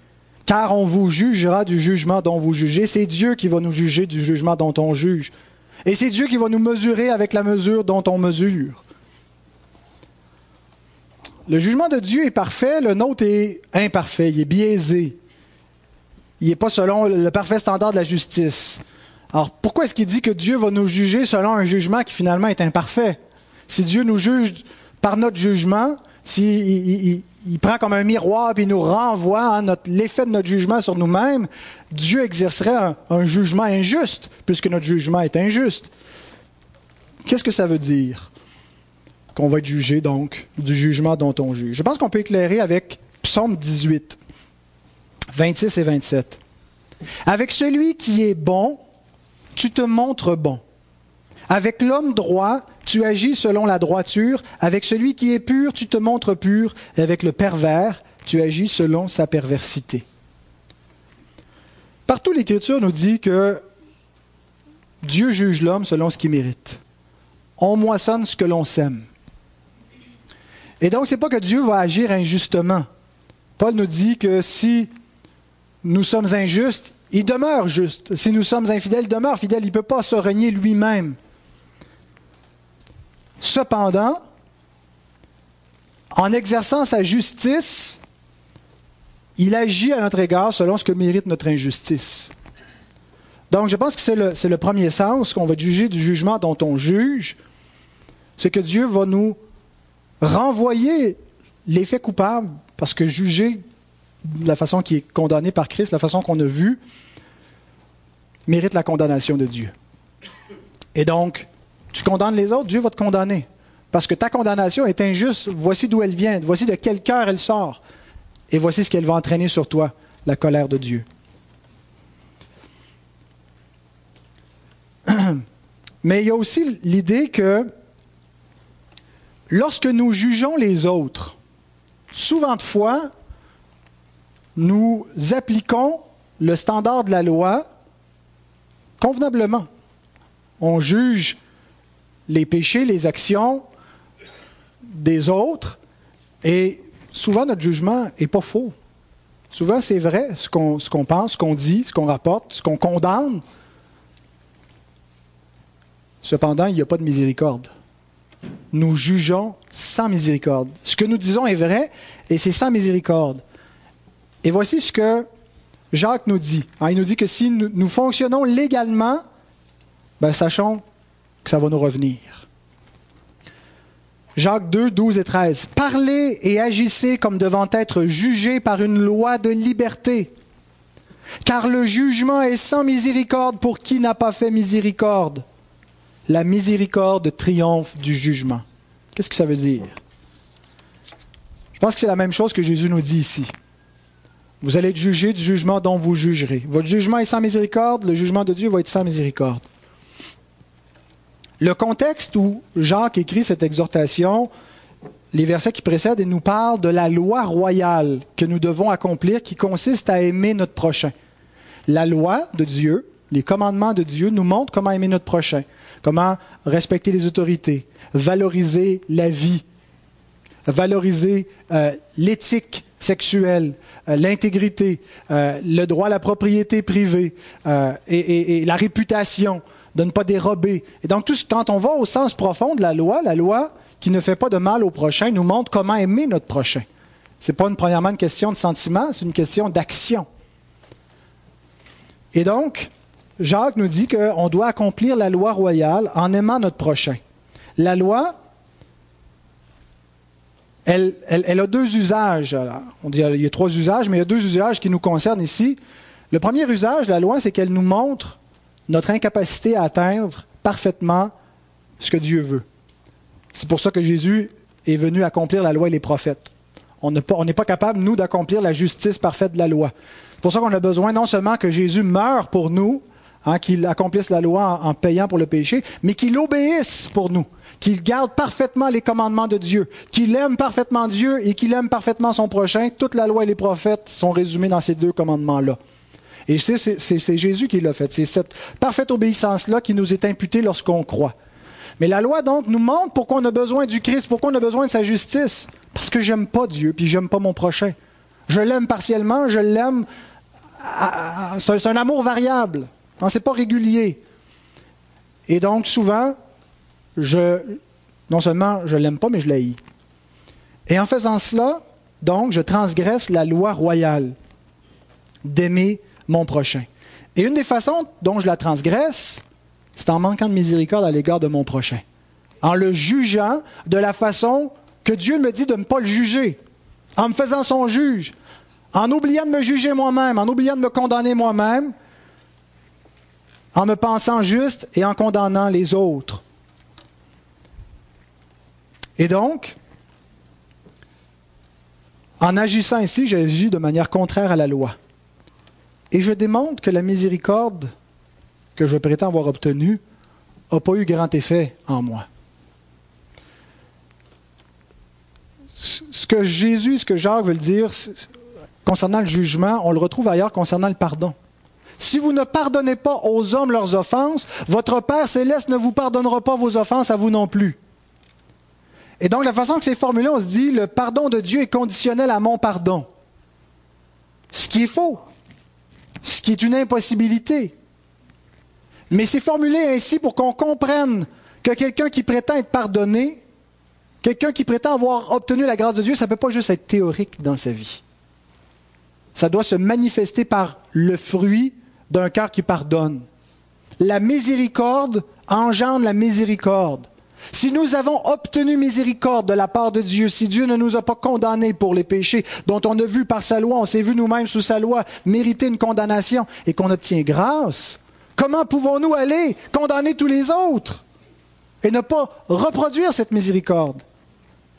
[SPEAKER 1] Car on vous jugera du jugement dont vous jugez. C'est Dieu qui va nous juger du jugement dont on juge. Et c'est Dieu qui va nous mesurer avec la mesure dont on mesure. Le jugement de Dieu est parfait, le nôtre est imparfait, il est biaisé. Il n'est pas selon le parfait standard de la justice. Alors pourquoi est-ce qu'il dit que Dieu va nous juger selon un jugement qui finalement est imparfait? Si Dieu nous juge par notre jugement, s'il il, prend comme un miroir et nous renvoie hein, l'effet de notre jugement sur nous-mêmes, Dieu exercerait un, un jugement injuste, puisque notre jugement est injuste. Qu'est-ce que ça veut dire? Qu'on va être jugé, donc, du jugement dont on juge. Je pense qu'on peut éclairer avec Psaume 18, 26 et 27. Avec celui qui est bon, tu te montres bon. Avec l'homme droit, tu agis selon la droiture. Avec celui qui est pur, tu te montres pur. Et avec le pervers, tu agis selon sa perversité. Partout, l'Écriture nous dit que Dieu juge l'homme selon ce qu'il mérite. On moissonne ce que l'on sème. Et donc, ce n'est pas que Dieu va agir injustement. Paul nous dit que si nous sommes injustes, il demeure juste. Si nous sommes infidèles, il demeure fidèle. Il ne peut pas se renier lui-même. Cependant, en exerçant sa justice, il agit à notre égard selon ce que mérite notre injustice. Donc, je pense que c'est le, le, premier sens qu'on va juger du jugement dont on juge, c'est que Dieu va nous renvoyer les faits coupables, parce que juger la façon qui est condamnée par Christ, la façon qu'on a vue, mérite la condamnation de Dieu. Et donc, tu condamnes les autres, Dieu va te condamner. Parce que ta condamnation est injuste. Voici d'où elle vient. Voici de quel cœur elle sort. Et voici ce qu'elle va entraîner sur toi, la colère de Dieu. Mais il y a aussi l'idée que lorsque nous jugeons les autres, souvent de fois, nous appliquons le standard de la loi convenablement. On juge les péchés, les actions des autres, et souvent notre jugement n'est pas faux. Souvent c'est vrai ce qu'on pense, ce qu'on dit, ce qu'on rapporte, ce qu'on condamne. Cependant, il n'y a pas de miséricorde nous jugeons sans miséricorde. Ce que nous disons est vrai et c'est sans miséricorde. Et voici ce que Jacques nous dit. Hein, il nous dit que si nous, fonctionnons légalement, ben, sachons que ça va nous revenir. Jacques 2, 12 et 13. Parlez et agissez comme devant être jugés par une loi de liberté. Car le jugement est sans miséricorde pour qui n'a pas fait miséricorde la miséricorde triomphe du jugement. Qu'est-ce que ça veut dire? Je pense que c'est la même chose que Jésus nous dit ici. Vous allez être jugés du jugement dont vous jugerez. Votre jugement est sans miséricorde, le jugement de Dieu va être sans miséricorde. Le contexte où Jacques écrit cette exhortation, les versets qui précèdent et nous parlent de la loi royale que nous devons accomplir qui consiste à aimer notre prochain. La loi de Dieu, les commandements de Dieu nous montrent comment aimer notre prochain, comment respecter les autorités, valoriser la vie, valoriser euh, l'éthique sexuelle, euh, l'intégrité, euh, le droit à la propriété privée et, la réputation de ne pas dérober. Et donc, quand on va au sens profond de la loi, la loi qui ne fait pas de mal au prochain nous montre comment aimer notre prochain. Ce n'est pas premièrement une question de sentiment, c'est une question d'action. Et donc, Jacques nous dit qu'on doit accomplir la loi royale en aimant notre prochain. La loi, elle, a deux usages. on dit qu'il y a trois usages, mais il y a deux usages qui nous concernent ici. Le premier usage de la loi, c'est qu'elle nous montre notre incapacité à atteindre parfaitement ce que Dieu veut. C'est pour ça que Jésus est venu accomplir la loi et les prophètes. On n'est pas, capable, nous, d'accomplir la justice parfaite de la loi. C'est pour ça qu'on a besoin non seulement que Jésus meure pour nous, hein, qu'il accomplisse la loi en, payant pour le péché, mais qu'il obéisse pour nous, qu'il garde parfaitement les commandements de Dieu, qu'il aime parfaitement Dieu et qu'il aime parfaitement son prochain. Toute la loi et les prophètes sont résumés dans ces deux commandements-là. Et c'est Jésus qui l'a fait. C'est cette parfaite obéissance-là qui nous est imputée lorsqu'on croit. Mais la loi, donc, nous montre pourquoi on a besoin du Christ, pourquoi on a besoin de sa justice. Parce que j'aime pas Dieu, puis j'aime pas mon prochain. Je l'aime partiellement, je l'aime. C'est un amour variable. C'est pas régulier. Et donc, souvent, je, non seulement je l'aime pas, mais je l'haïs. Et en faisant cela, donc, je transgresse la loi royale d'aimer mon prochain. Et une des façons dont je la transgresse, c'est en manquant de miséricorde à l'égard de mon prochain. En le jugeant de la façon que Dieu me dit de ne pas le juger. En me faisant son juge. En oubliant de me juger moi-même, en oubliant de me condamner moi-même, en me pensant juste et en condamnant les autres. Et donc, en agissant ainsi, j'agis de manière contraire à la loi. Et je démontre que la miséricorde que je prétends avoir obtenue n'a pas eu grand effet en moi. Ce que Jésus, ce que Jacques veut dire concernant le jugement, on le retrouve ailleurs concernant le pardon. Si vous ne pardonnez pas aux hommes leurs offenses, votre Père céleste ne vous pardonnera pas vos offenses à vous non plus. Et donc la façon que c'est formulé, on se dit, le pardon de Dieu est conditionnel à mon pardon. Ce qui est faux ce qui est une impossibilité. Mais c'est formulé ainsi pour qu'on comprenne que quelqu'un qui prétend être pardonné, quelqu'un qui prétend avoir obtenu la grâce de Dieu, ça ne peut pas juste être théorique dans sa vie. Ça doit se manifester par le fruit d'un cœur qui pardonne. La miséricorde engendre la miséricorde. Si nous avons obtenu miséricorde de la part de Dieu, si Dieu ne nous a pas condamnés pour les péchés dont on a vu par sa loi, on s'est vu nous-mêmes sous sa loi mériter une condamnation et qu'on obtient grâce, comment pouvons-nous aller condamner tous les autres et ne pas reproduire cette miséricorde?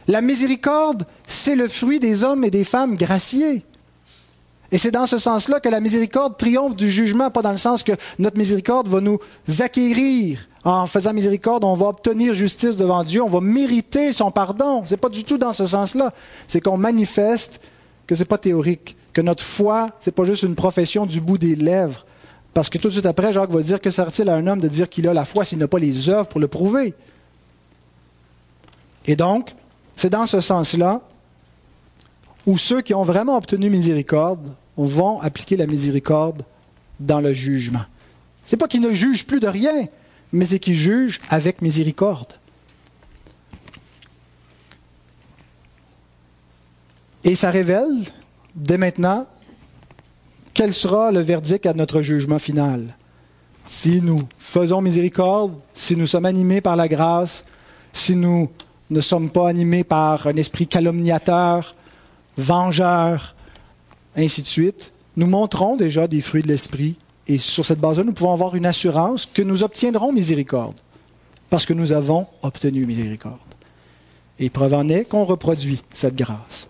[SPEAKER 1] La miséricorde, c'est le fruit des hommes et des femmes graciés. Et c'est dans ce sens-là que la miséricorde triomphe du jugement, pas dans le sens que notre miséricorde va nous acquérir. En faisant miséricorde, on va obtenir justice devant Dieu, on va mériter son pardon. C'est pas du tout dans ce sens-là. C'est qu'on manifeste que c'est pas théorique, que notre foi, c'est pas juste une profession du bout des lèvres. Parce que tout de suite après, Jacques va dire que sert-il à un homme de dire qu'il a la foi s'il n'a pas les œuvres pour le prouver? Et donc, c'est dans ce sens-là où ceux qui ont vraiment obtenu miséricorde vont appliquer la miséricorde dans le jugement. C'est pas qu'ils ne jugent plus de rien, mais c'est jugent avec miséricorde. Et ça révèle, dès maintenant, quel sera le verdict à notre jugement final. Si nous faisons miséricorde, si nous sommes animés par la grâce, si nous ne sommes pas animés par un esprit calomniateur, vengeur, ainsi de suite, nous montrons déjà des fruits de l'esprit et sur cette base-là, nous pouvons avoir une assurance que nous obtiendrons miséricorde parce que nous avons obtenu miséricorde. Et preuve en est qu'on reproduit cette grâce.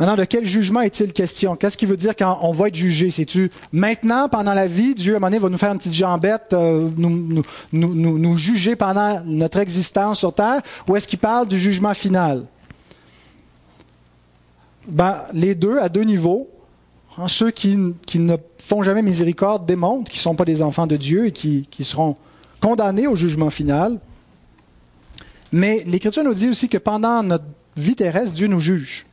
[SPEAKER 1] Maintenant, de quel jugement est-il question? Qu'est-ce qui veut dire quand on va être jugé? C'est-tu maintenant, pendant la vie, Dieu, à un moment donné, va nous faire une petite jambette, euh, nous, nous, nous, juger pendant notre existence sur Terre, ou est-ce qu'il parle du jugement final? ben, les deux à deux niveaux. Hein, ceux qui, ne font jamais miséricorde démontrent qu'ils ne sont pas des enfants de Dieu et qui, qui seront condamnés au jugement final. Mais l'Écriture nous dit aussi que pendant notre vie terrestre, Dieu nous juge.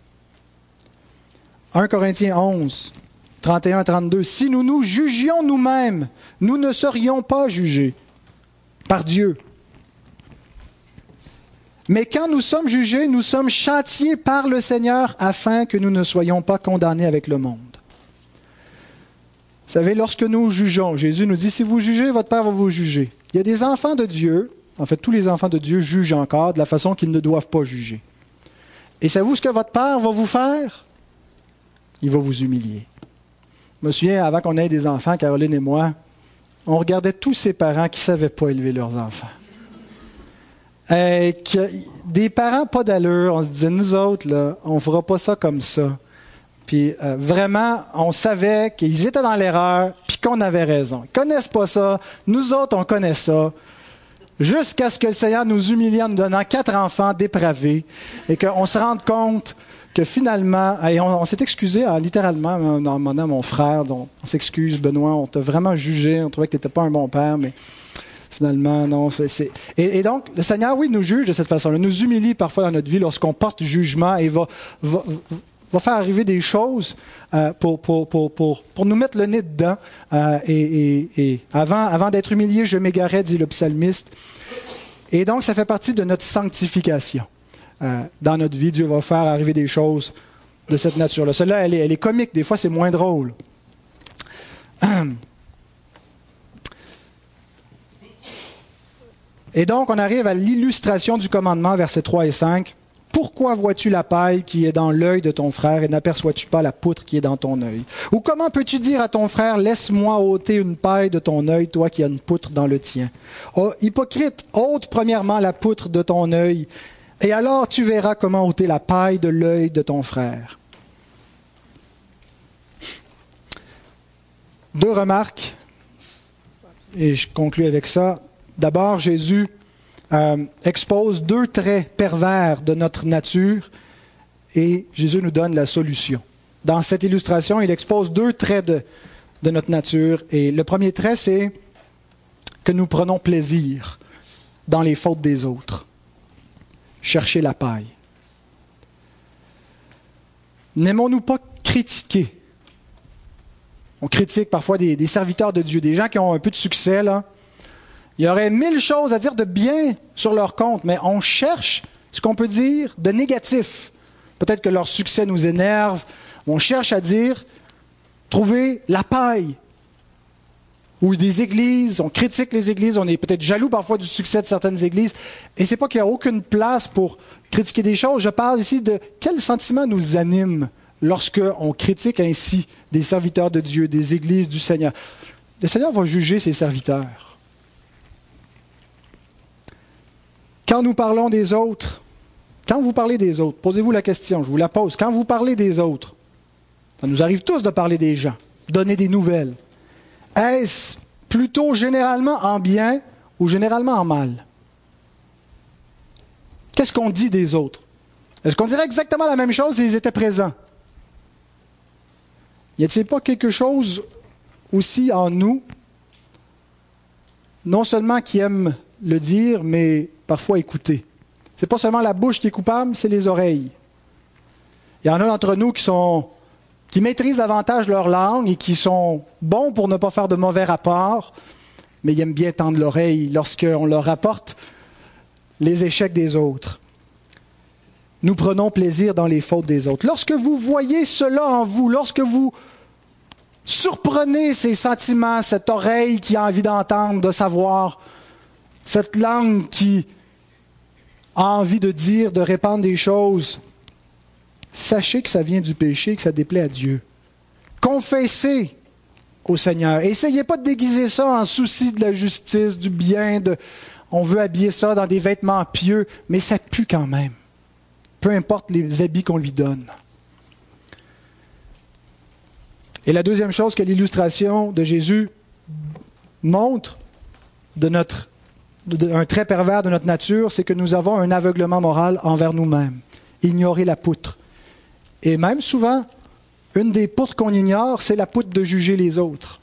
[SPEAKER 1] 1 Corinthiens 11, 31 32. Si nous nous jugions nous-mêmes, nous ne serions pas jugés par Dieu. Mais quand nous sommes jugés, nous sommes châtiés par le Seigneur afin que nous ne soyons pas condamnés avec le monde. Vous savez, lorsque nous jugeons, Jésus nous dit, si vous jugez, votre Père va vous juger. Il y a des enfants de Dieu, en fait tous les enfants de Dieu jugent encore de la façon qu'ils ne doivent pas juger. Et savez-vous ce que votre Père va vous faire? Il va vous humilier. Je me souviens, avant qu'on ait des enfants, Caroline et moi, on regardait tous ces parents qui ne savaient pas élever leurs enfants. Que, des parents pas d'allure, on se disait, nous autres, on ne fera pas ça comme ça. Puis euh, vraiment, on savait qu'ils étaient dans l'erreur, puis qu'on avait raison. Ils connaissent pas ça. Nous autres, on connaît ça. Jusqu'à ce que le Seigneur nous humilie en nous donnant quatre enfants dépravés et qu'on se rende compte que finalement, et on, s'est excusé hein, littéralement en demandant à mon frère, on, s'excuse Benoît, on t'a vraiment jugé, on trouvait que tu n'étais pas un bon père, mais finalement, non. Et, donc, le Seigneur, oui, nous juge de cette façon-là, nous humilie parfois dans notre vie lorsqu'on porte jugement et va, va, va faire arriver des choses euh, pour, pour, pour, pour, nous mettre le nez dedans. Euh, et, et, avant, avant d'être humilié, je m'égarais, dit le psalmiste. Et donc, ça fait partie de notre sanctification. Euh, dans notre vie, Dieu va faire arriver des choses de cette nature-là. Celle-là, elle est, elle est comique, des fois c'est moins drôle. Et donc, on arrive à l'illustration du commandement, versets 3 et 5. Pourquoi vois-tu la paille qui est dans l'œil de ton frère et n'aperçois-tu pas la poutre qui est dans ton œil? Ou comment peux-tu dire à ton frère, laisse-moi ôter une paille de ton œil, toi qui as une poutre dans le tien? Oh, Hypocrite, ôte premièrement la poutre de ton œil, et alors tu verras comment ôter la paille de l'œil de ton frère. Deux remarques, et je conclus avec ça. D'abord, Jésus euh, expose deux traits pervers de notre nature et Jésus nous donne la solution. Dans cette illustration, il expose deux traits de, de notre nature. Et le premier trait, c'est que nous prenons plaisir dans les fautes des autres chercher la paille. N'aimons-nous pas critiquer? On critique parfois des, serviteurs de Dieu, des gens qui ont un peu de succès, là. Il y aurait mille choses à dire de bien sur leur compte, mais on cherche ce qu'on peut dire de négatif. Peut-être que leur succès nous énerve. On cherche à dire, trouver la paille ou des églises, on critique les églises, on est peut-être jaloux parfois du succès de certaines églises, et c'est pas qu'il n'y a aucune place pour critiquer des choses. Je parle ici de quel sentiment nous anime lorsque on critique ainsi des serviteurs de Dieu, des églises du Seigneur. Le Seigneur va juger ses serviteurs. Quand nous parlons des autres, quand vous parlez des autres, posez-vous la question, je vous la pose. Quand vous parlez des autres, ça nous arrive tous de parler des gens, donner des nouvelles. Est-ce plutôt généralement en bien ou généralement en mal? Qu'est-ce qu'on dit des autres? Est-ce qu'on dirait exactement la même chose s'ils étaient présents? Y a-t-il pas quelque chose aussi en nous, non seulement qui aime le dire, mais parfois écouter? C'est pas seulement la bouche qui est coupable, c'est les oreilles. Il y en a d'entre nous qui maîtrisent davantage leur langue et qui sont bons pour ne pas faire de mauvais rapports, mais ils aiment bien tendre l'oreille lorsqu'on leur rapporte les échecs des autres. Nous prenons plaisir dans les fautes des autres. Lorsque vous voyez cela en vous, lorsque vous surprenez ces sentiments, cette oreille qui a envie d'entendre, de savoir, cette langue qui a envie de dire, de répandre des choses, sachez que ça vient du péché, que ça déplaît à Dieu. Confessez au Seigneur. Essayez pas de déguiser ça en souci de la justice, du bien, de, on veut habiller ça dans des vêtements pieux, mais ça pue quand même. Peu importe les habits qu'on lui donne. Et la deuxième chose que l'illustration de Jésus montre de notre, un trait pervers de notre nature, c'est que nous avons un aveuglement moral envers nous-mêmes. Ignorer la poutre Et même souvent, une des poutres qu'on ignore, c'est la poutre de juger les autres.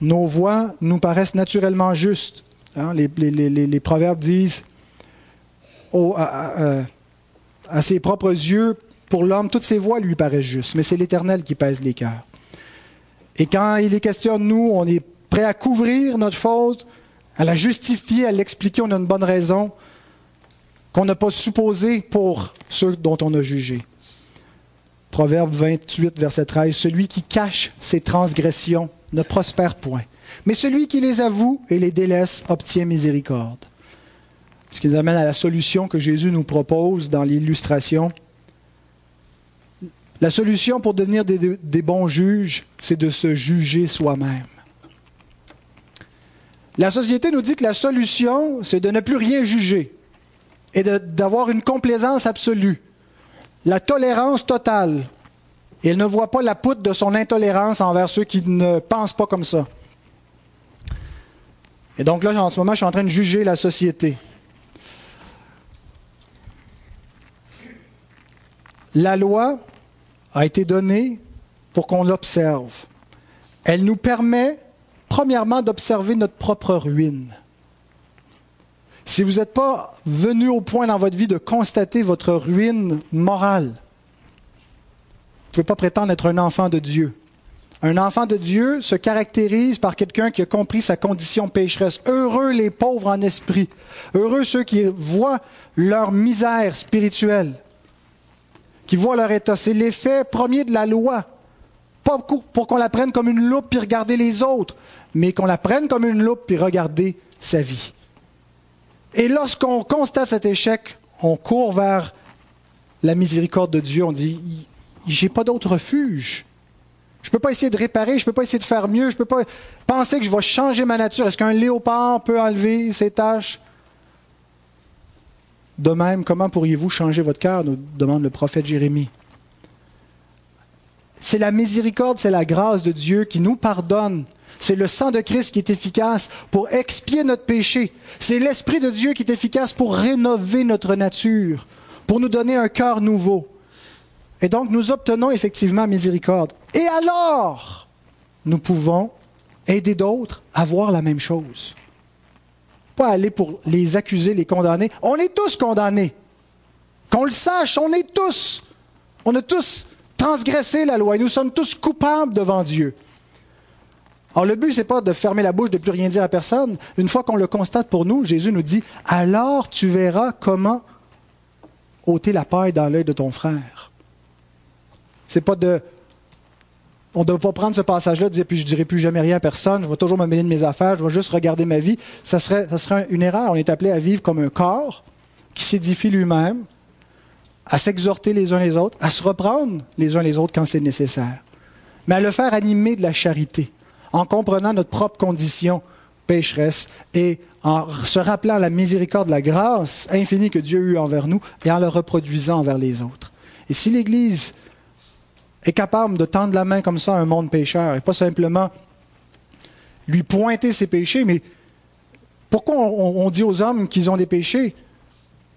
[SPEAKER 1] Nos voix nous paraissent naturellement justes. Hein. Les, proverbes disent à, ses propres yeux, pour l'homme, toutes ses voix lui paraissent justes, mais c'est l'Éternel qui pèse les cœurs. Et quand il est question de nous, on est à couvrir notre faute, à la justifier, à l'expliquer, on a une bonne raison qu'on n'a pas supposé pour ceux dont on a jugé. Proverbe 28, verset 13, Celui qui cache ses transgressions ne prospère point, mais celui qui les avoue et les délaisse obtient miséricorde. Ce qui nous amène à la solution que Jésus nous propose dans l'illustration. La solution pour devenir des bons juges, c'est de se juger soi-même. La société nous dit que la solution, c'est de ne plus rien juger et d'avoir une complaisance absolue la tolérance totale. Et elle ne voit pas la poutre de son intolérance envers ceux qui ne pensent pas comme ça. Et donc là, en ce moment, je suis en train de juger la société. La loi a été donnée pour qu'on l'observe. Elle nous permet, premièrement, d'observer notre propre ruine. Si vous n'êtes pas venu au point dans votre vie de constater votre ruine morale, vous ne pouvez pas prétendre être un enfant de Dieu. Un enfant de Dieu se caractérise par quelqu'un qui a compris sa condition pécheresse. Heureux les pauvres en esprit. Heureux ceux qui voient leur misère spirituelle, qui voient leur état. C'est l'effet premier de la loi. Pas pour qu'on la prenne comme une loupe puis regarder les autres, mais qu'on la prenne comme une loupe puis regarder sa vie. Et lorsqu'on constate cet échec, on court vers la miséricorde de Dieu. On dit, j'ai pas d'autre refuge. Je ne peux pas essayer de réparer, je ne peux pas essayer de faire mieux, je ne peux pas penser que je vais changer ma nature. Est-ce qu'un léopard peut enlever ses tâches? De même, comment pourriez-vous changer votre cœur? Nous demande le prophète Jérémie. C'est la miséricorde, c'est la grâce de Dieu qui nous pardonne c'est le sang de Christ qui est efficace pour expier notre péché. C'est l'Esprit de Dieu qui est efficace pour rénover notre nature, pour nous donner un cœur nouveau. Et donc nous obtenons effectivement miséricorde. Et alors, nous pouvons aider d'autres à voir la même chose. Pas aller pour les accuser, les condamner. On est tous condamnés. Qu'on le sache, on est tous. On a tous transgressé la loi et nous sommes tous coupables devant Dieu. Alors le but, n'est pas de fermer la bouche, de plus rien dire à personne. Une fois qu'on le constate pour nous, Jésus nous dit, alors tu verras comment ôter la paille dans l'œil de ton frère. C'est pas de... On ne doit pas prendre ce passage-là dire, puis je dirai plus jamais rien à personne, je vais toujours me mêler de mes affaires, je vais juste regarder ma vie. Ça serait, ça serait une erreur. On est appelé à vivre comme un corps qui s'édifie lui-même, à s'exhorter les uns les autres, à se reprendre les uns les autres quand c'est nécessaire, mais à le faire animer de la charité en comprenant notre propre condition pécheresse et en se rappelant la miséricorde, la grâce infinie que Dieu a eue envers nous et en le reproduisant envers les autres. Et si l'Église est capable de tendre la main comme ça à un monde pécheur et pas simplement lui pointer ses péchés, mais pourquoi on, dit aux hommes qu'ils ont des péchés?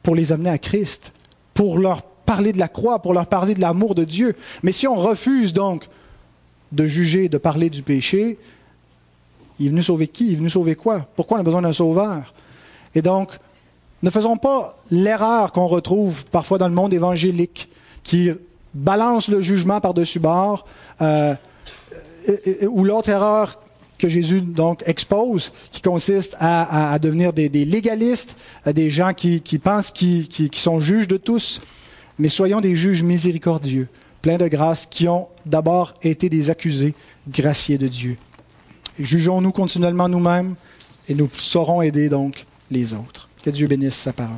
[SPEAKER 1] Pour les amener à Christ, pour leur parler de la croix, pour leur parler de l'amour de Dieu. Mais si on refuse donc de juger, de parler du péché, il est venu sauver qui? Il est venu sauver quoi? Pourquoi on a besoin d'un sauveur? Et donc, ne faisons pas l'erreur qu'on retrouve parfois dans le monde évangélique, qui balance le jugement par-dessus bord, euh, ou l'autre erreur que Jésus donc expose, qui consiste à, devenir des, légalistes, des gens qui, pensent qu'ils qui sont juges de tous, mais soyons des juges miséricordieux pleins de grâce, qui ont d'abord été des accusés graciés de Dieu. Jugeons-nous continuellement nous-mêmes et nous saurons aider donc les autres. Que Dieu bénisse sa parole.